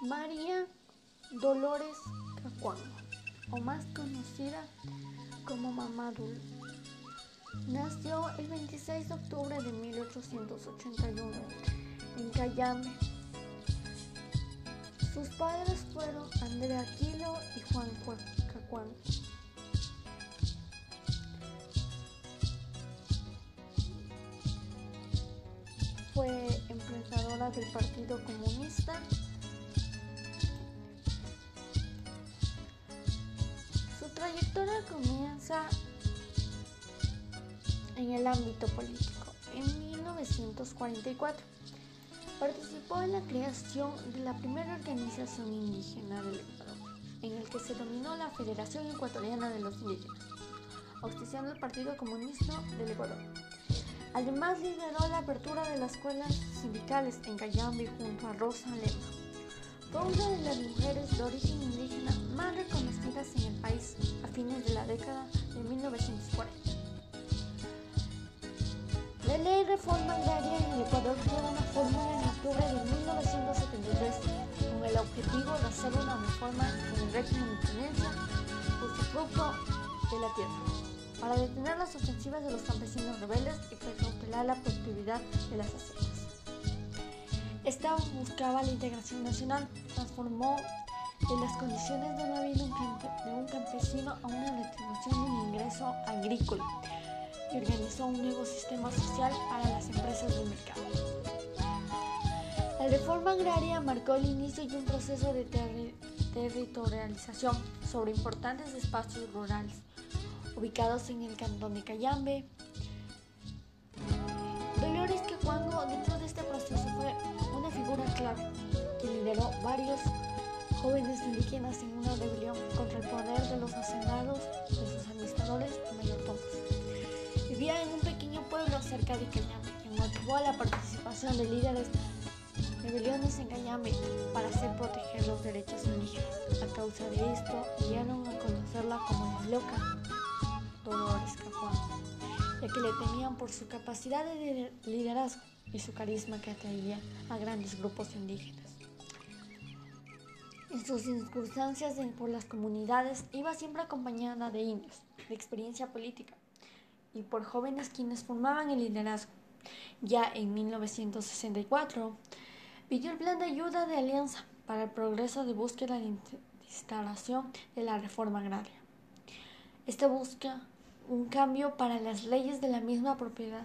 María Dolores Cacuango, o más conocida como Mamá Dul. Nació el 26 de octubre de 1881 en Cayambe. Sus padres fueron Andrea Aquilo y Juan Cacuango. Fue emprendedora del Partido Comunista comienza en el ámbito político. En 1944 participó en la creación de la primera organización indígena del Ecuador, en el que se dominó la Federación Ecuatoriana de los Indígenas, auspiciando el Partido Comunista del Ecuador. Además lideró la apertura de las escuelas sindicales en Cayambe junto a Rosa Lema. Fue una de las mujeres de origen indígena más reconocidas en el país a fines de la década de 1940. La ley reforma agraria en el Ecuador tuvo una fórmula en octubre de 1973 con el objetivo de hacer una reforma en el régimen de tenencia fruto de la tierra para detener las ofensivas de los campesinos rebeldes y precautelar la productividad de las haciendas. Esta buscaba la integración nacional, transformó de las condiciones de una vida de un campesino a una retribución de un ingreso agrícola y organizó un nuevo sistema social para las empresas del mercado. La reforma agraria marcó el inicio de un proceso de territorialización sobre importantes espacios rurales ubicados en el cantón de Cayambe. Varios jóvenes indígenas en una rebelión contra el poder de los hacendados, de sus administradores y mayordomos. Vivía en un pequeño pueblo cerca de Cañame, que motivó a la participación de líderes rebeliones en Cañame para hacer proteger los derechos indígenas. A causa de esto, llegaron a conocerla como la loca Dolores Cajuan, ya que le temían por su capacidad de liderazgo y su carisma que atraía a grandes grupos indígenas. En sus circunstancias por las comunidades iba siempre acompañada de indios, de experiencia política, y por jóvenes quienes formaban el liderazgo. Ya en 1964 pidió el plan de ayuda de alianza para el progreso de búsqueda de instalación de la reforma agraria. Esta busca un cambio para las leyes de la misma propiedad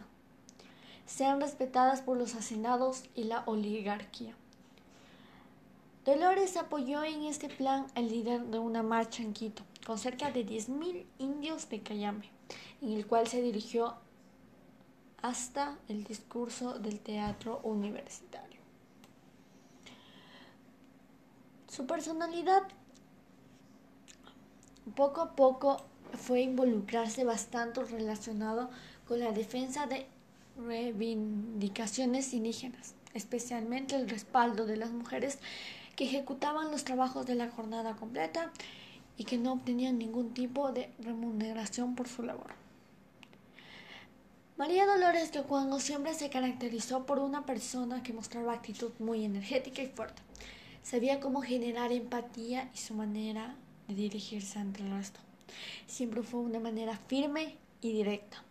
sean respetadas por los hacendados y la oligarquía. Dolores apoyó en este plan al líder de una marcha en Quito, con cerca de 10.000 indios de Cayambe, en el cual se dirigió hasta el discurso del teatro universitario. Su personalidad poco a poco fue involucrarse bastante relacionado con la defensa de reivindicaciones indígenas, especialmente el respaldo de las mujeres que ejecutaban los trabajos de la jornada completa y que no obtenían ningún tipo de remuneración por su labor. María Dolores de Cuango siempre se caracterizó por una persona que mostraba actitud muy energética y fuerte. Sabía cómo generar empatía y su manera de dirigirse ante el resto. Siempre fue una manera firme y directa.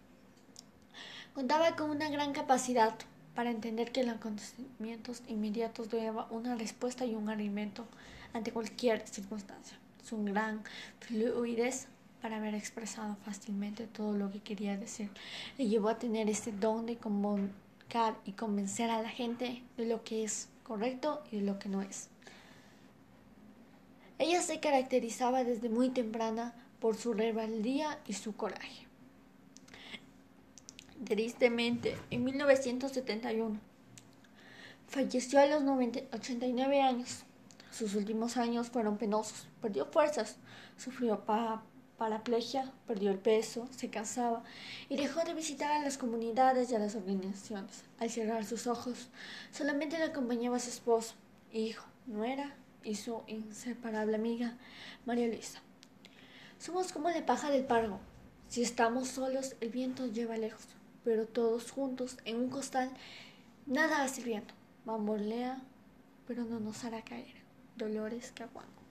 Contaba con una gran capacidad para entender que los acontecimientos inmediatos debían una respuesta y un alimento ante cualquier circunstancia. Su gran fluidez para haber expresado fácilmente todo lo que quería decir le llevó a tener este don de comunicar y convencer a la gente de lo que es correcto y de lo que no es. Ella se caracterizaba desde muy temprana por su rebeldía y su coraje. Tristemente, en 1971 falleció a los 89 años. Sus últimos años fueron penosos. Perdió fuerzas, sufrió paraplegia, perdió el peso, se cansaba y dejó de visitar a las comunidades y a las organizaciones. Al cerrar sus ojos, solamente le acompañaba a su esposo, hijo, nuera y su inseparable amiga, María Luisa. Somos como la paja del pargo. Si estamos solos, el viento lleva lejos pero todos juntos en un costal, nada hace viento, bambolea, pero no nos hará caer. Dolores Caguán.